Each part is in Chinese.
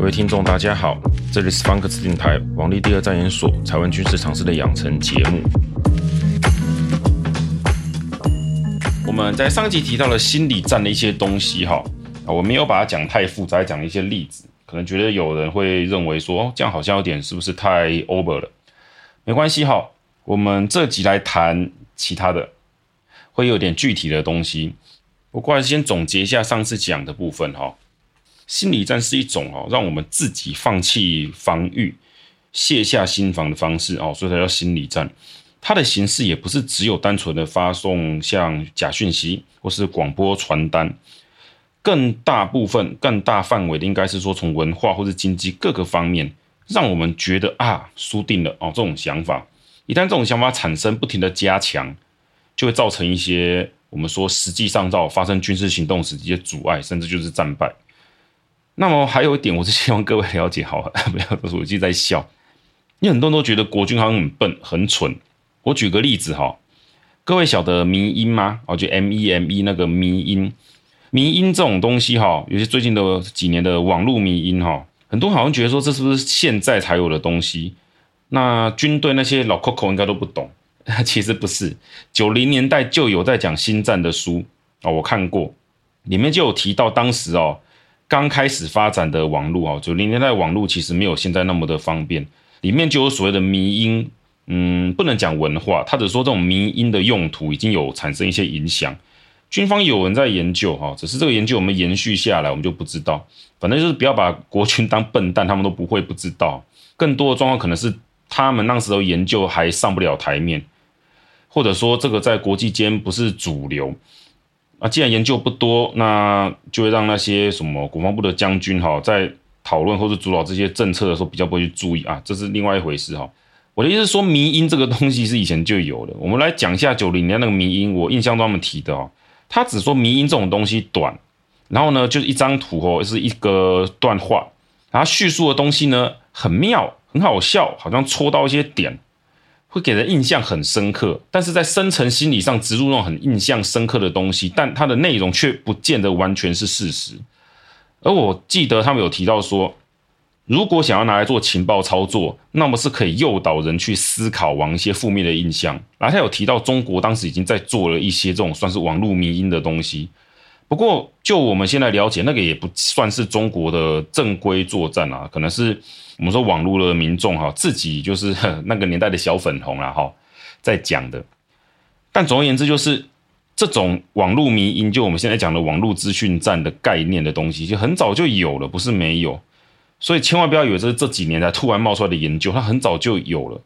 各位听众，大家好，这里是方格子电台王立第二战研所台湾军事常识的养成节目。我们在上集提到了心理战的一些东西，哈，我没有把它讲太复杂，讲一些例子，可能觉得有人会认为说，这样好像有点是不是太 over 了？没关系，哈，我们这集来谈其他的，会有点具体的东西。不过还是先总结一下上次讲的部分，哈。心理战是一种哦，让我们自己放弃防御、卸下心防的方式哦，所以才叫心理战。它的形式也不是只有单纯的发送像假讯息或是广播传单，更大部分、更大范围的应该是说从文化或是经济各个方面，让我们觉得啊输定了哦，这种想法，一旦这种想法产生，不停的加强，就会造成一些我们说实际上到发生军事行动时一些阻碍，甚至就是战败。那么还有一点，我是希望各位了解好，不要都是我自己在笑，因为很多人都觉得国军好像很笨很蠢。我举个例子哈，各位晓得迷因吗？哦，就 M E M E 那个迷因，迷因这种东西哈，尤其最近的几年的网络迷因哈，很多好像觉得说这是不是现在才有的东西？那军队那些老 Coco 应该都不懂，其实不是，九零年代就有在讲心战的书哦，我看过，里面就有提到当时哦。刚开始发展的网络啊，九零年代网络其实没有现在那么的方便，里面就有所谓的迷因，嗯，不能讲文化，他只说这种迷因的用途已经有产生一些影响。军方有人在研究哈，只是这个研究我们延续下来，我们就不知道。反正就是不要把国军当笨蛋，他们都不会不知道。更多的状况可能是他们那时候研究还上不了台面，或者说这个在国际间不是主流。啊，既然研究不多，那就会让那些什么国防部的将军哈，在讨论或者主导这些政策的时候，比较不会去注意啊，这是另外一回事哈。我的意思是说，迷因这个东西是以前就有的。我们来讲一下九零年那个迷因，我印象中他们提的哦，他只说迷因这种东西短，然后呢就是一张图哦，是一个段话，然后叙述的东西呢很妙，很好笑，好像戳到一些点。会给人印象很深刻，但是在深层心理上植入那种很印象深刻的东西，但它的内容却不见得完全是事实。而我记得他们有提到说，如果想要拿来做情报操作，那么是可以诱导人去思考往一些负面的印象。然后他有提到中国当时已经在做了一些这种算是网络迷因的东西。不过，就我们现在了解，那个也不算是中国的正规作战啊，可能是我们说网络的民众哈自己就是 那个年代的小粉红啦哈在讲的。但总而言之，就是这种网络迷因，就我们现在讲的网络资讯战的概念的东西，就很早就有了，不是没有。所以千万不要以为这是这几年才突然冒出来的研究，它很早就有了，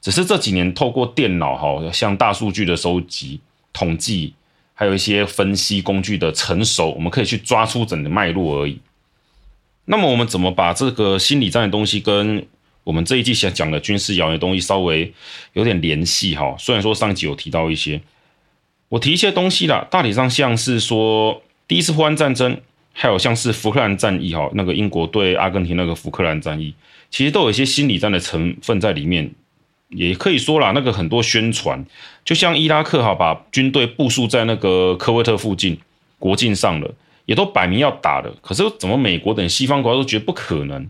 只是这几年透过电脑哈，像大数据的收集、统计。还有一些分析工具的成熟，我们可以去抓出整个脉络而已。那么，我们怎么把这个心理战的东西跟我们这一季想讲的军事谣言东西稍微有点联系？哈，虽然说上集有提到一些，我提一些东西啦，大体上像是说第一次波湾战争，还有像是福克兰战役，哈，那个英国对阿根廷那个福克兰战役，其实都有一些心理战的成分在里面。也可以说啦，那个很多宣传，就像伊拉克哈把军队部署在那个科威特附近国境上了，也都摆明要打了。可是怎么美国等西方国家都觉得不可能？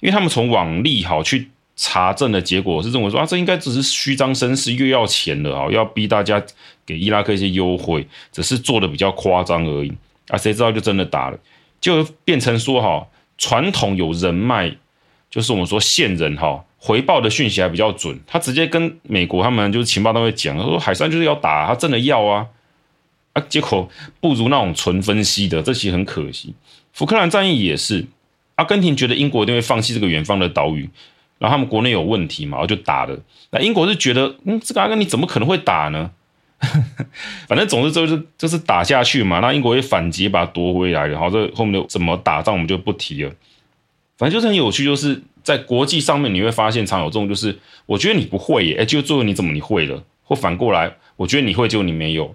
因为他们从网力哈去查证的结果是认为说啊，这应该只是虚张声势，又要钱了啊，要逼大家给伊拉克一些优惠，只是做的比较夸张而已啊。谁知道就真的打了，就变成说哈，传统有人脉，就是我们说线人哈。回报的讯息还比较准，他直接跟美国他们就是情报单位讲，说海珊就是要打，他真的要啊，啊，结果不如那种纯分析的，这其实很可惜。福克兰战役也是，阿根廷觉得英国一定会放弃这个远方的岛屿，然后他们国内有问题嘛，然后就打了。那英国是觉得，嗯，这个阿根廷怎么可能会打呢？反正总之就是就是打下去嘛，那英国也反击把它夺回来，然后这后面的怎么打仗我们就不提了。反正就是很有趣，就是。在国际上面，你会发现常有这种，就是我觉得你不会耶，哎，就最后你怎么你会了？或反过来，我觉得你会，结果你没有。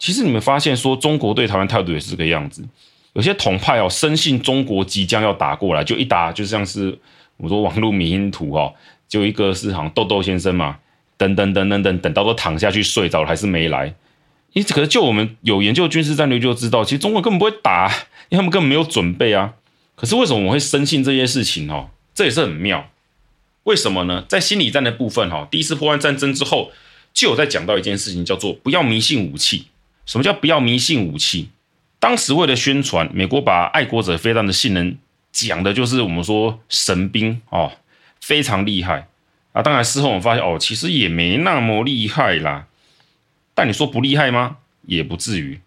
其实你们发现说，中国对台湾态度也是这个样子。有些统派哦，深信中国即将要打过来，就一打就像是我说网络迷因图哦，就一个是好像豆豆先生嘛，等等等等等，等到都躺下去睡着了，还是没来。因为可是就我们有研究军事战略就知道，其实中国根本不会打，因为他们根本没有准备啊。可是为什么我会深信这些事情哦？这也是很妙。为什么呢？在心理战的部分哈，第一次破案战争之后，就有在讲到一件事情，叫做不要迷信武器。什么叫不要迷信武器？当时为了宣传，美国把爱国者飞弹的性能讲的就是我们说神兵哦，非常厉害啊。当然事后我们发现哦，其实也没那么厉害啦。但你说不厉害吗？也不至于。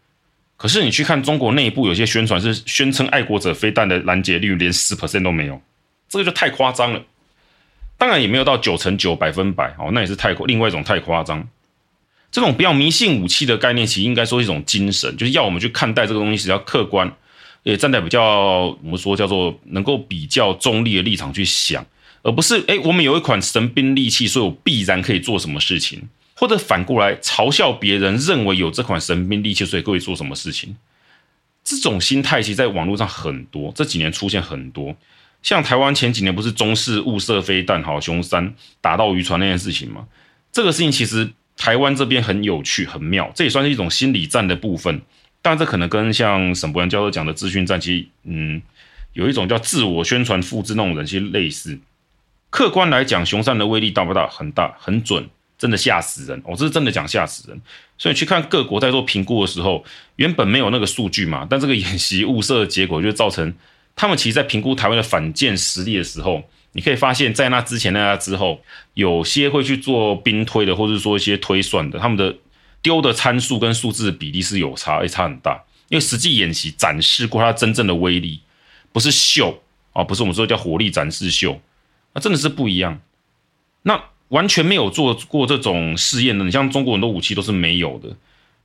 可是你去看中国内部有些宣传是宣称爱国者飞弹的拦截率连十 percent 都没有，这个就太夸张了。当然也没有到九成九百分百哦，那也是太另外一种太夸张。这种不要迷信武器的概念，其实应该说是一种精神，就是要我们去看待这个东西是要客观，也站在比较我们说叫做能够比较中立的立场去想，而不是诶，我们有一款神兵利器，所以我必然可以做什么事情，或者反过来嘲笑别人认为有这款神兵利器，所以可以做什么事情。这种心态其实在网络上很多，这几年出现很多，像台湾前几年不是中式误射飞弹，好雄三打到渔船那件事情吗？这个事情其实。台湾这边很有趣，很妙，这也算是一种心理战的部分。但这可能跟像沈博洋教授讲的资讯战，其实嗯，有一种叫自我宣传复制那种人，其实类似。客观来讲，雄三的威力大不大？很大，很准，真的吓死人。我、这是真的讲吓死人。所以去看各国在做评估的时候，原本没有那个数据嘛，但这个演习误射的结果就造成他们其实在评估台湾的反舰实力的时候。你可以发现，在那之前、那之后，有些会去做兵推的，或者说一些推算的，他们的丢的参数跟数字的比例是有差，诶，差很大。因为实际演习展示过它真正的威力，不是秀啊，不是我们说叫火力展示秀，那真的是不一样。那完全没有做过这种试验的，你像中国很多武器都是没有的，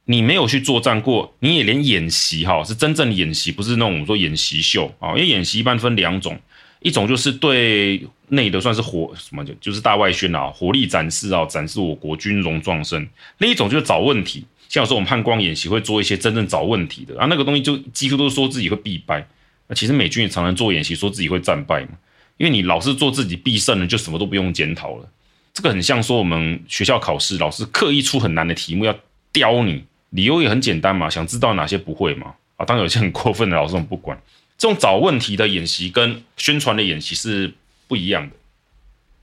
你没有去作战过，你也连演习哈，是真正的演习，不是那种我们说演习秀啊，因为演习一般分两种。一种就是对内的算是火什么就就是大外宣啊，火力展示啊，展示我国军容壮盛。另一种就是找问题，像有时候我们汉光演习会做一些真正找问题的啊，那个东西就几乎都说自己会必败。那其实美军也常常做演习，说自己会战败嘛，因为你老是做自己必胜了，就什么都不用检讨了。这个很像说我们学校考试，老师刻意出很难的题目要刁你，理由也很简单嘛，想知道哪些不会嘛。啊，当然有些很过分的老师我们不管。这种找问题的演习跟宣传的演习是不一样的，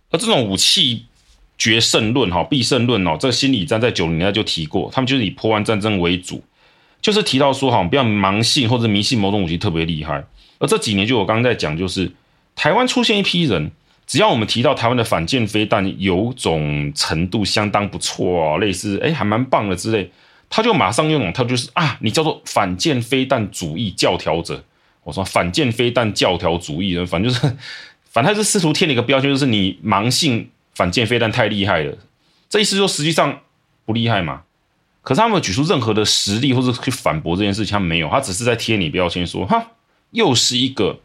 而这种武器决胜论、哈必胜论哦，这个心理战在九零年代就提过，他们就是以波湾战争为主，就是提到说哈，不要盲信或者迷信某种武器特别厉害。而这几年就我刚刚在讲，就是台湾出现一批人，只要我们提到台湾的反舰飞弹有种程度相当不错哦，类似哎还蛮棒的之类，他就马上用他就是啊，你叫做反舰飞弹主义教条者。我说反舰飞弹教条主义，反正就是，反正他是试图贴了一个标签，就是你盲信反舰飞弹太厉害了。这意思说实际上不厉害嘛？可是他没有举出任何的实例或者去反驳这件事情，他没有，他只是在贴你标签说，哈，又是一个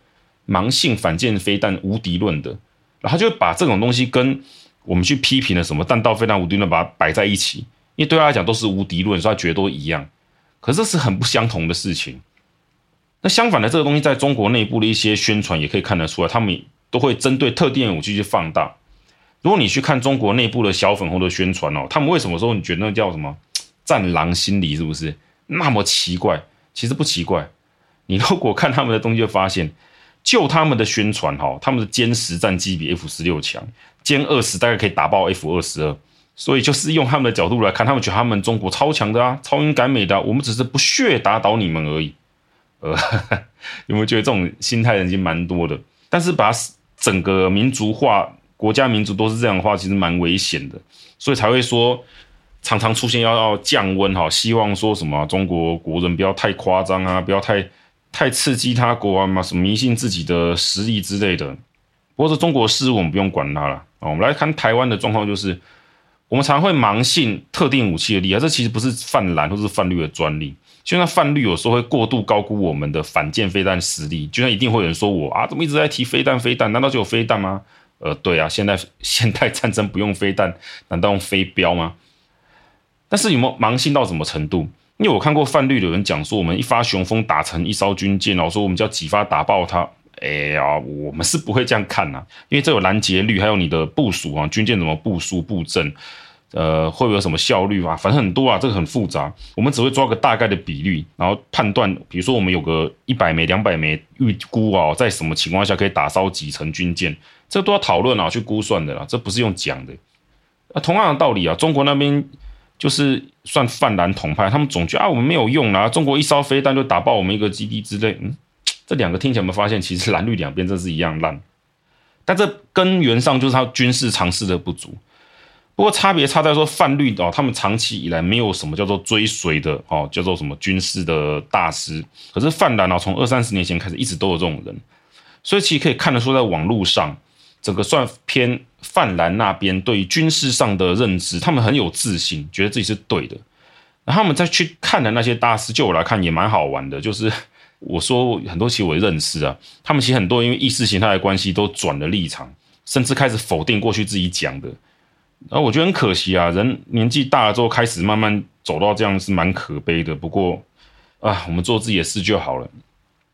盲信反舰飞弹无敌论的，然后他就把这种东西跟我们去批评的什么弹道飞弹无敌论把它摆在一起，因为对他来讲都是无敌论，所以他觉得都一样。可是这是很不相同的事情。那相反的，这个东西在中国内部的一些宣传也可以看得出来，他们都会针对特定武器去放大。如果你去看中国内部的小粉红的宣传哦，他们为什么说你觉得那叫什么 战狼心理是不是那么奇怪？其实不奇怪。你如果看他们的东西，就发现就他们的宣传哈，他们的歼十战机比 F 十六强，歼二十大概可以打爆 F 二十二，所以就是用他们的角度来看，他们觉得他们中国超强的啊，超英赶美的，我们只是不屑打倒你们而已。呃，有没有觉得这种心态人已经蛮多的？但是把整个民族化、国家民族都是这样的话，其实蛮危险的。所以才会说，常常出现要要降温哈，希望说什么中国国人不要太夸张啊，不要太太刺激他国啊嘛，什么迷信自己的实力之类的。不过这中国事我们不用管它了啊。我们来看台湾的状况，就是我们常会盲信特定武器的厉害，这其实不是泛蓝或是泛绿的专利。就像泛绿有时候会过度高估我们的反舰飞弹实力，就像一定会有人说我啊，怎么一直在提飞弹？飞弹难道就有飞弹吗？呃，对啊，现在现代战争不用飞弹，难道用飞镖吗？但是有没有盲信到什么程度？因为我看过泛绿的人讲说，我们一发雄风打成一艘军舰，然后说我们叫几发打爆它。哎呀，我们是不会这样看呐、啊，因为这有拦截率，还有你的部署啊，军舰怎么部署布阵。呃，会不会有什么效率啊？反正很多啊，这个很复杂。我们只会抓个大概的比率，然后判断，比如说我们有个一百枚、两百枚，预估啊，在什么情况下可以打烧几层军舰，这都要讨论啊，去估算的啦。这不是用讲的。啊，同样的道理啊，中国那边就是算泛蓝统派，他们总觉得啊，我们没有用啊，中国一烧飞弹就打爆我们一个基地之类。嗯，这两个听起来有没有发现，其实蓝绿两边真是一样烂？但这根源上就是他军事常识的不足。不过差别差在说泛绿哦，他们长期以来没有什么叫做追随的哦，叫做什么军事的大师。可是泛蓝哦，从二三十年前开始一直都有这种人，所以其实可以看得出，在网络上整个算偏泛蓝那边对于军事上的认知，他们很有自信，觉得自己是对的。然后他们再去看的那些大师，就我来看也蛮好玩的。就是我说很多其实我认识啊，他们其实很多因为意识形态的关系都转了立场，甚至开始否定过去自己讲的。然后我觉得很可惜啊，人年纪大了之后开始慢慢走到这样是蛮可悲的。不过啊，我们做自己的事就好了。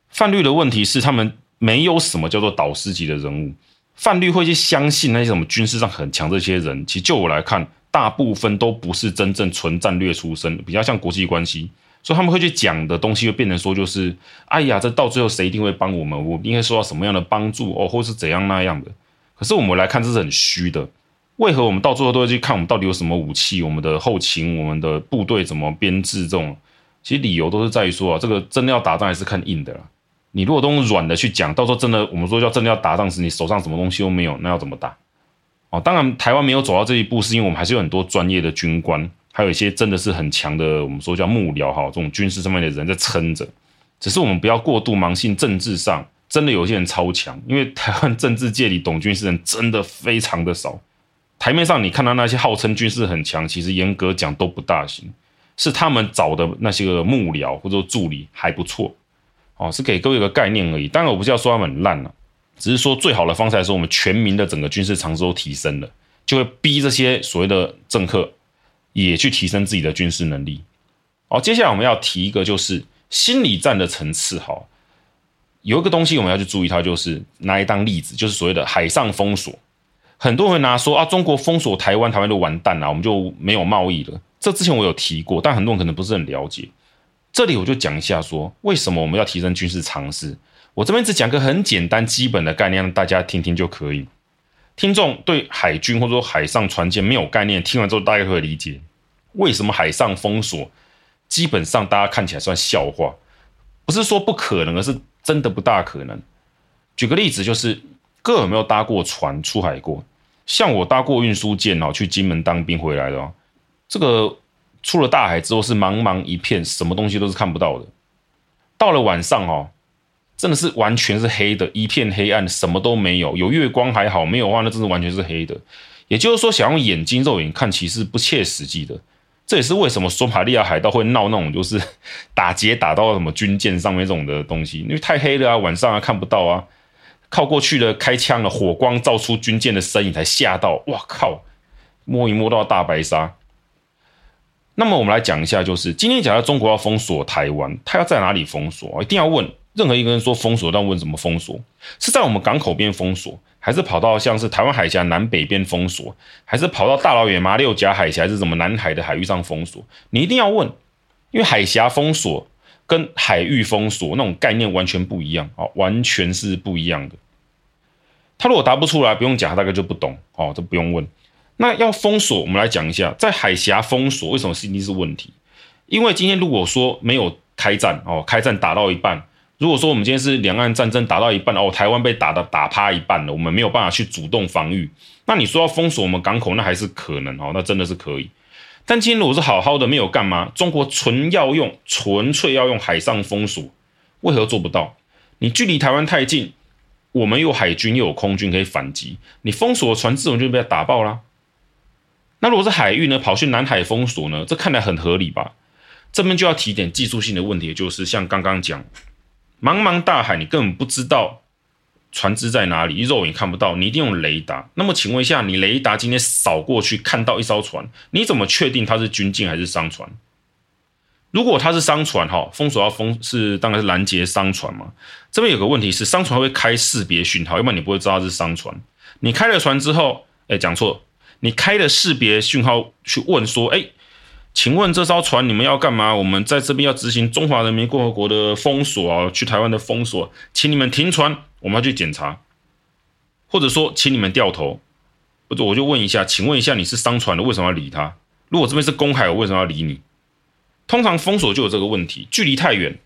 泛绿的问题是，他们没有什么叫做导师级的人物。泛绿会去相信那些什么军事上很强这些人，其实就我来看，大部分都不是真正纯战略出身，比较像国际关系。所以他们会去讲的东西，会变成说就是，哎呀，这到最后谁一定会帮我们？我应该受到什么样的帮助哦，或是怎样那样的？可是我们来看，这是很虚的。为何我们到最后都会去看我们到底有什么武器？我们的后勤、我们的部队怎么编制？这种其实理由都是在于说啊，这个真的要打仗还是看硬的啦。你如果都用软的去讲，到时候真的我们说要真的要打仗时，你手上什么东西都没有，那要怎么打？哦，当然台湾没有走到这一步，是因为我们还是有很多专业的军官，还有一些真的是很强的，我们说叫幕僚哈，这种军事上面的人在撑着。只是我们不要过度盲信政治上真的有些人超强，因为台湾政治界里懂军事人真的非常的少。台面上你看到那些号称军事很强，其实严格讲都不大行，是他们找的那些个幕僚或者助理还不错，哦，是给各位一个概念而已。当然我不是要说他们很烂了，只是说最好的方式来说，我们全民的整个军事常识都提升了，就会逼这些所谓的政客也去提升自己的军事能力。好，接下来我们要提一个就是心理战的层次，哈，有一个东西我们要去注意，它就是拿来当例子，就是所谓的海上封锁。很多人拿说啊，中国封锁台湾，台湾就完蛋了，我们就没有贸易了。这之前我有提过，但很多人可能不是很了解。这里我就讲一下说，说为什么我们要提升军事常识。我这边只讲个很简单基本的概念，大家听听就可以。听众对海军或者说海上船舰没有概念，听完之后大概会理解为什么海上封锁，基本上大家看起来算笑话，不是说不可能，而是真的不大可能。举个例子，就是。各位有没有搭过船出海过？像我搭过运输舰哦，去金门当兵回来的哦。这个出了大海之后是茫茫一片，什么东西都是看不到的。到了晚上哦，真的是完全是黑的，一片黑暗，什么都没有。有月光还好，没有的话那真是完全是黑的。也就是说，想用眼睛肉眼看，其实不切实际的。这也是为什么索马利亚海盗会闹那种就是 打劫打到什么军舰上面这种的东西，因为太黑了啊，晚上啊看不到啊。靠过去的，开枪了，火光照出军舰的身影，才吓到。哇靠！摸一摸到大白鲨。那么我们来讲一下，就是今天讲到中国要封锁台湾，他要在哪里封锁？一定要问任何一个人说封锁，但问怎么封锁？是在我们港口边封锁，还是跑到像是台湾海峡南北边封锁，还是跑到大老远马六甲海峡，还是什么南海的海域上封锁？你一定要问，因为海峡封锁。跟海域封锁那种概念完全不一样哦，完全是不一样的。他如果答不出来，不用讲，他大概就不懂哦，这不用问。那要封锁，我们来讲一下，在海峡封锁为什么是一定是问题？因为今天如果说没有开战哦，开战打到一半，如果说我们今天是两岸战争打到一半哦，台湾被打的打趴一半了，我们没有办法去主动防御，那你说要封锁我们港口，那还是可能哦，那真的是可以。但今天如果是好好的没有干嘛，中国纯要用纯粹要用海上封锁，为何做不到？你距离台湾太近，我们有海军又有空军可以反击，你封锁船自然就被他打爆啦。那如果是海域呢？跑去南海封锁呢？这看来很合理吧？这边就要提点技术性的问题，就是像刚刚讲，茫茫大海，你根本不知道。船只在哪里？肉眼看不到，你一定用雷达。那么，请问一下，你雷达今天扫过去看到一艘船，你怎么确定它是军舰还是商船？如果它是商船，哈，封锁要封是当然是拦截商船嘛。这边有个问题是，商船会开识别讯号，要不然你不会知道它是商船。你开了船之后，哎，讲错，你开了识别讯号去问说，哎，请问这艘船你们要干嘛？我们在这边要执行中华人民共和国的封锁啊，去台湾的封锁，请你们停船，我们要去检查，或者说请你们掉头，或者我就问一下，请问一下你是商船的，为什么要理他？如果这边是公海，我为什么要理你？通常封锁就有这个问题，距离太远。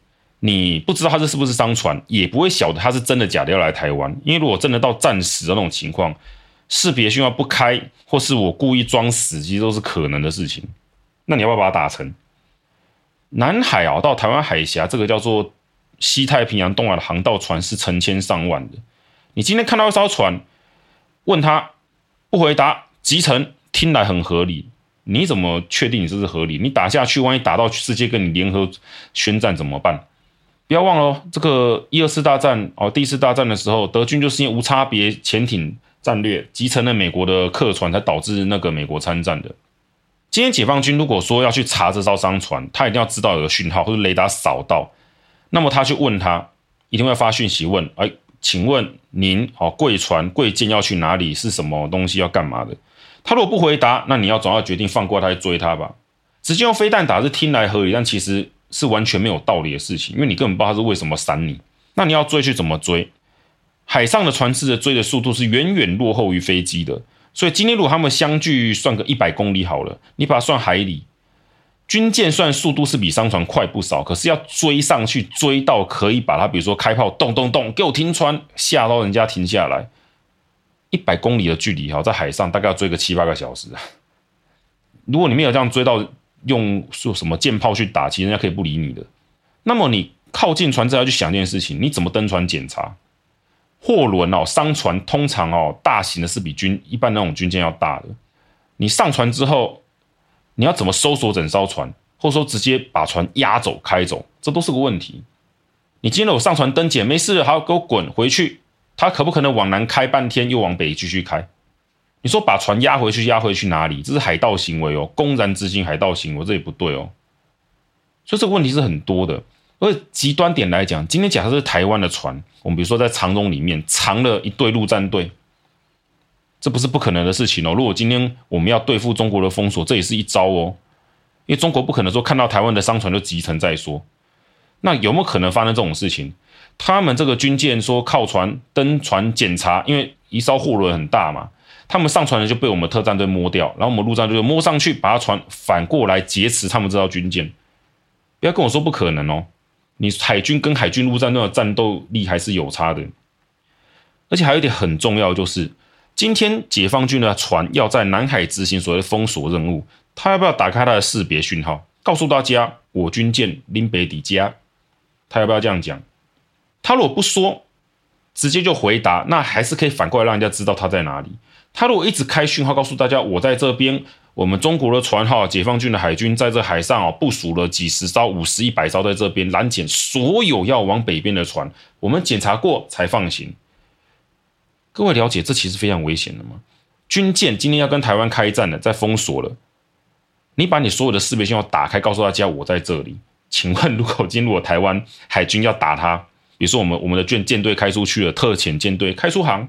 你不知道他这是不是商船，也不会晓得他是真的假的要来台湾。因为如果真的到战时的那种情况，识别讯号不开，或是我故意装死，机都是可能的事情。那你要不要把它打沉？南海啊，到台湾海峡，这个叫做西太平洋、东岸的航道船是成千上万的。你今天看到一艘船，问他不回答，击沉，听来很合理。你怎么确定你这是合理？你打下去，万一打到世界跟你联合宣战怎么办？不要忘了哦，这个一二次大战哦，第一次大战的时候，德军就是因为无差别潜艇战略击沉了美国的客船，才导致那个美国参战的。今天解放军如果说要去查这艘商船，他一定要知道有个讯号或者雷达扫到，那么他去问他，一定会发讯息问：哎，请问您哦，贵船贵舰要去哪里？是什么东西要干嘛的？他如果不回答，那你要总要决定放过他去追他吧。直接用飞弹打是听来合理，但其实。是完全没有道理的事情，因为你根本不知道他是为什么闪你。那你要追去怎么追？海上的船只的追的速度是远远落后于飞机的，所以今天如果他们相距算个一百公里好了，你把它算海里，军舰算速度是比商船快不少，可是要追上去追到可以把它，比如说开炮，咚咚咚，给我停船，吓到人家停下来。一百公里的距离哈，在海上大概要追个七八个小时。如果你没有这样追到。用说什么舰炮去打，其实人家可以不理你的。那么你靠近船只要去想一件事情，你怎么登船检查？货轮哦，商船通常哦，大型的是比军一般那种军舰要大的。你上船之后，你要怎么搜索整艘船，或者说直接把船压走开走，这都是个问题。你今天我上船登检没事了，好，给我滚回去。他可不可能往南开半天，又往北继续开？你说把船压回去，压回去哪里？这是海盗行为哦，公然执行海盗行为，这也不对哦。所以这个问题是很多的。而极端点来讲，今天假设是台湾的船，我们比如说在长荣里面藏了一队陆战队，这不是不可能的事情哦。如果今天我们要对付中国的封锁，这也是一招哦。因为中国不可能说看到台湾的商船就击沉再说。那有没有可能发生这种事情？他们这个军舰说靠船登船检查，因为一艘货轮很大嘛。他们上船了就被我们特战队摸掉，然后我们陆战队就摸上去，把他船反过来劫持他们这艘军舰。不要跟我说不可能哦，你海军跟海军陆战队的战斗力还是有差的。而且还有一点很重要，就是今天解放军的船要在南海执行所谓的封锁任务，他要不要打开他的识别讯号，告诉大家我军舰林北底加？他要不要这样讲？他如果不说，直接就回答，那还是可以反过来让人家知道他在哪里。他如果一直开讯号告诉大家，我在这边，我们中国的船号，解放军的海军在这海上哦，部署了几十艘、五十、一百艘在这边拦截所有要往北边的船，我们检查过才放行。各位了解这其实非常危险的吗？军舰今天要跟台湾开战了，在封锁了，你把你所有的识别信号打开，告诉大家我在这里。请问，如果今天如果台湾海军要打他，比如说我们我们的舰舰队开出去了，特遣舰队开出航。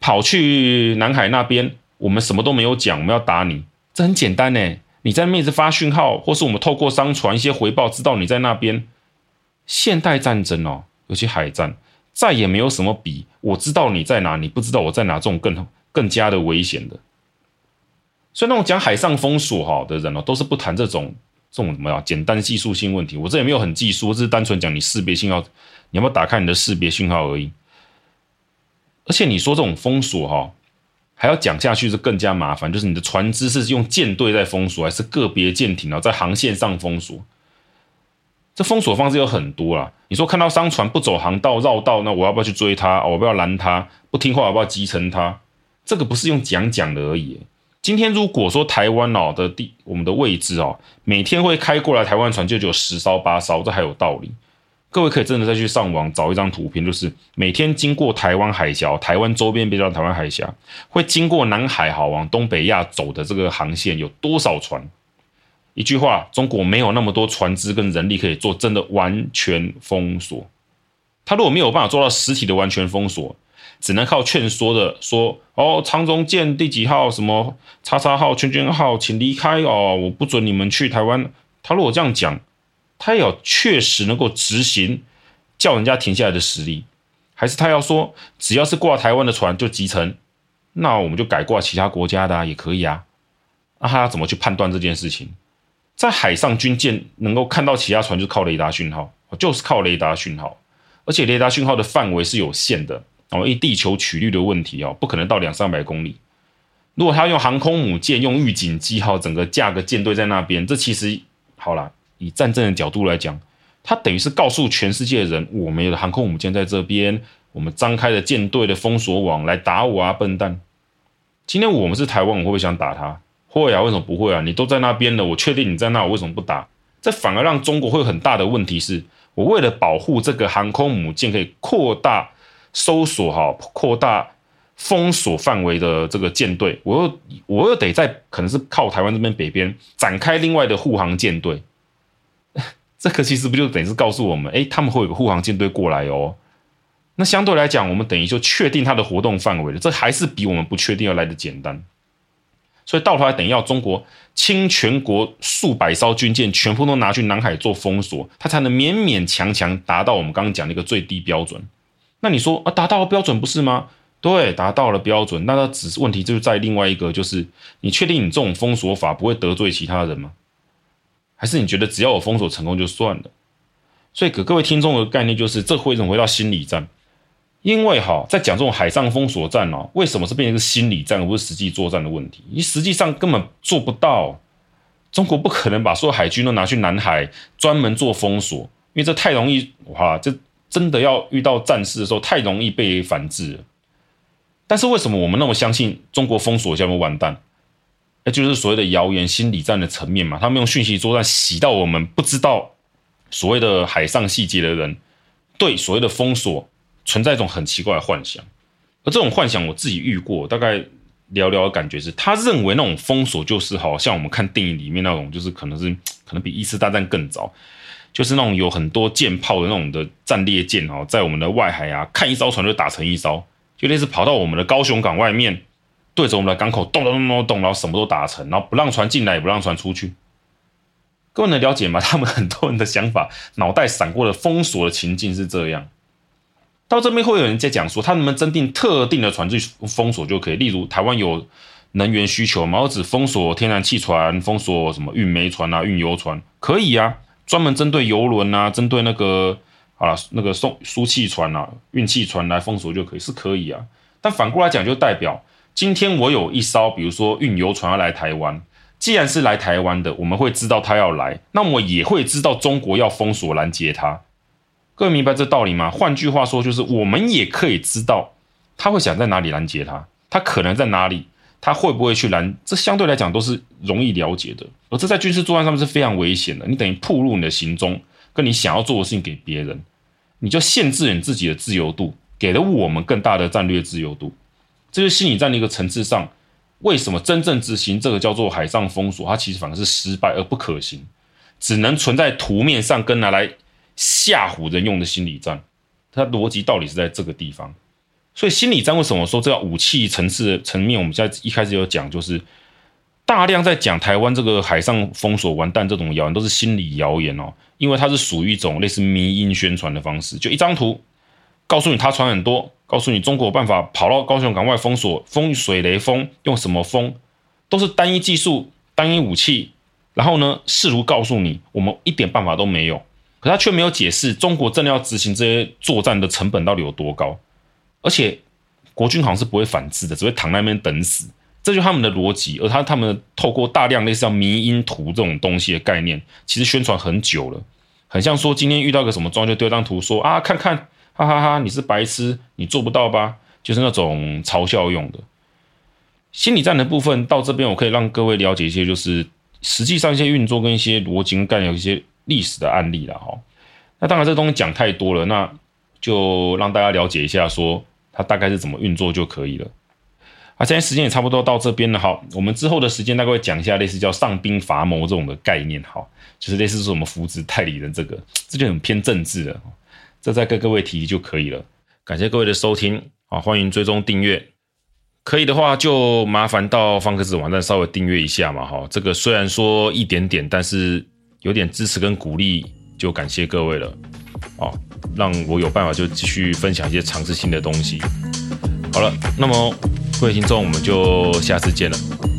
跑去南海那边，我们什么都没有讲，我们要打你，这很简单呢。你在面子发讯号，或是我们透过商船一些回报，知道你在那边。现代战争哦，尤其海战，再也没有什么比我知道你在哪，你不知道我在哪，这种更更加的危险的。所以那种讲海上封锁哈的人哦，都是不谈这种这种怎么样简单技术性问题。我这也没有很技术，我只是单纯讲你识别信号，你要不要打开你的识别信号而已。而且你说这种封锁哈，还要讲下去是更加麻烦。就是你的船只是用舰队在封锁，还是个别舰艇啊在航线上封锁？这封锁方式有很多啦。你说看到商船不走航道绕道，那我要不要去追它？我要不要拦它？不听话，我要不要击沉它？这个不是用讲讲的而已。今天如果说台湾哦的地，我们的位置哦，每天会开过来台湾船就只有十艘八艘，这还有道理。各位可以真的再去上网找一张图片，就是每天经过台湾海峡、台湾周边，别叫台湾海峡，会经过南海好往东北亚走的这个航线有多少船？一句话，中国没有那么多船只跟人力可以做真的完全封锁。他如果没有办法做到实体的完全封锁，只能靠劝说的说哦，长荣舰第几号什么叉叉号圈圈号，请离开哦，我不准你们去台湾。他如果这样讲，他有确实能够执行叫人家停下来的实力，还是他要说只要是挂台湾的船就集成，那我们就改挂其他国家的，也可以啊。那他要怎么去判断这件事情？在海上军舰能够看到其他船，就靠雷达讯号，就是靠雷达讯号，而且雷达讯号的范围是有限的哦，因为地球曲率的问题哦，不可能到两三百公里。如果他用航空母舰、用预警机号，整个架个舰队在那边，这其实好啦，以战争的角度来讲，他等于是告诉全世界的人，我们有的航空母舰在这边，我们张开了舰队的封锁网来打我啊，笨蛋！今天我们是台湾，我会不会想打他？会啊，为什么不会啊？你都在那边了，我确定你在那，我为什么不打？这反而让中国会有很大的问题，是我为了保护这个航空母舰可以扩大搜索哈，扩大封锁范围的这个舰队，我又我又得在可能是靠台湾这边北边展开另外的护航舰队。这个其实不就等于是告诉我们，诶，他们会有个护航舰队过来哦。那相对来讲，我们等于就确定它的活动范围了，这还是比我们不确定要来得简单。所以到头来，等于要中国倾全国数百艘军舰，全部都拿去南海做封锁，它才能勉勉强强达到我们刚刚讲的一个最低标准。那你说啊，达到了标准不是吗？对，达到了标准。那它只是问题就是在另外一个，就是你确定你这种封锁法不会得罪其他人吗？还是你觉得只要我封锁成功就算了？所以给各位听众的概念就是，这会怎么回到心理战？因为哈，在讲这种海上封锁战哦，为什么是变成一个心理战而不是实际作战的问题？你实际上根本做不到，中国不可能把所有海军都拿去南海专门做封锁，因为这太容易哇！这真的要遇到战事的时候，太容易被反制。但是为什么我们那么相信中国封锁将会完蛋？那就是所谓的谣言心理战的层面嘛，他们用讯息作战洗到我们不知道所谓的海上细节的人，对所谓的封锁。存在一种很奇怪的幻想，而这种幻想我自己遇过，大概聊聊感觉是，他认为那种封锁就是好像我们看电影里面那种，就是可能是可能比一次大战更早，就是那种有很多舰炮的那种的战列舰哦，在我们的外海啊，看一艘船就打成一艘，就类似跑到我们的高雄港外面，对着我们的港口咚咚咚咚咚，然后什么都打成，然后不让船进来，也不让船出去。各位能了解吗？他们很多人的想法，脑袋闪过的封锁的情境是这样。到这边会有人在讲说，他能不能增订特定的船去封锁就可以？例如台湾有能源需求嘛，我只封锁天然气船，封锁什么运煤船啊、运油船，可以啊。专门针对油轮啊，针对那个啊那个送输气船啊、运气船来封锁就可以，是可以啊。但反过来讲，就代表今天我有一艘，比如说运油船要来台湾，既然是来台湾的，我们会知道他要来，那么也会知道中国要封锁拦截他。各位明白这道理吗？换句话说，就是我们也可以知道他会想在哪里拦截他，他可能在哪里，他会不会去拦，这相对来讲都是容易了解的。而这在军事作战上面是非常危险的，你等于暴露你的行踪，跟你想要做的事情给别人，你就限制你自己的自由度，给了我们更大的战略自由度。这是心理战的一个层次上，为什么真正执行这个叫做海上封锁，它其实反而是失败而不可行，只能存在图面上跟拿来。吓唬人用的心理战，它逻辑到底是在这个地方。所以心理战为什么说这个武器层次层面？我们在一开始有讲，就是大量在讲台湾这个海上封锁完蛋这种谣言，都是心理谣言哦。因为它是属于一种类似迷因宣传的方式，就一张图告诉你他船很多，告诉你中国有办法跑到高雄港外封锁，封水雷封，用什么封，都是单一技术、单一武器。然后呢，试图告诉你我们一点办法都没有。可他却没有解释，中国真的要执行这些作战的成本到底有多高，而且国军好像是不会反制的，只会躺在那边等死，这就是他们的逻辑。而他他们透过大量类似像迷因图这种东西的概念，其实宣传很久了，很像说今天遇到个什么状况就丢张图说啊，看看，哈哈哈，你是白痴，你做不到吧？就是那种嘲笑用的。心理战的部分到这边，我可以让各位了解一些，就是实际上一些运作跟一些逻辑跟概念有一些。历史的案例了哈，那当然这东西讲太多了，那就让大家了解一下，说它大概是怎么运作就可以了。啊，现在时间也差不多到这边了哈，我们之后的时间大概会讲一下类似叫上兵伐谋这种的概念哈，就是类似说什么扶植代理人这个，这就很偏政治了，这再跟各位提就可以了。感谢各位的收听。啊，欢迎追踪订阅，可以的话就麻烦到方格子网站稍微订阅一下嘛，哈，这个虽然说一点点，但是有点支持跟鼓励，就感谢各位了，啊，让我有办法就继续分享一些尝试性的东西。好了，那么各位听众，我们就下次见了。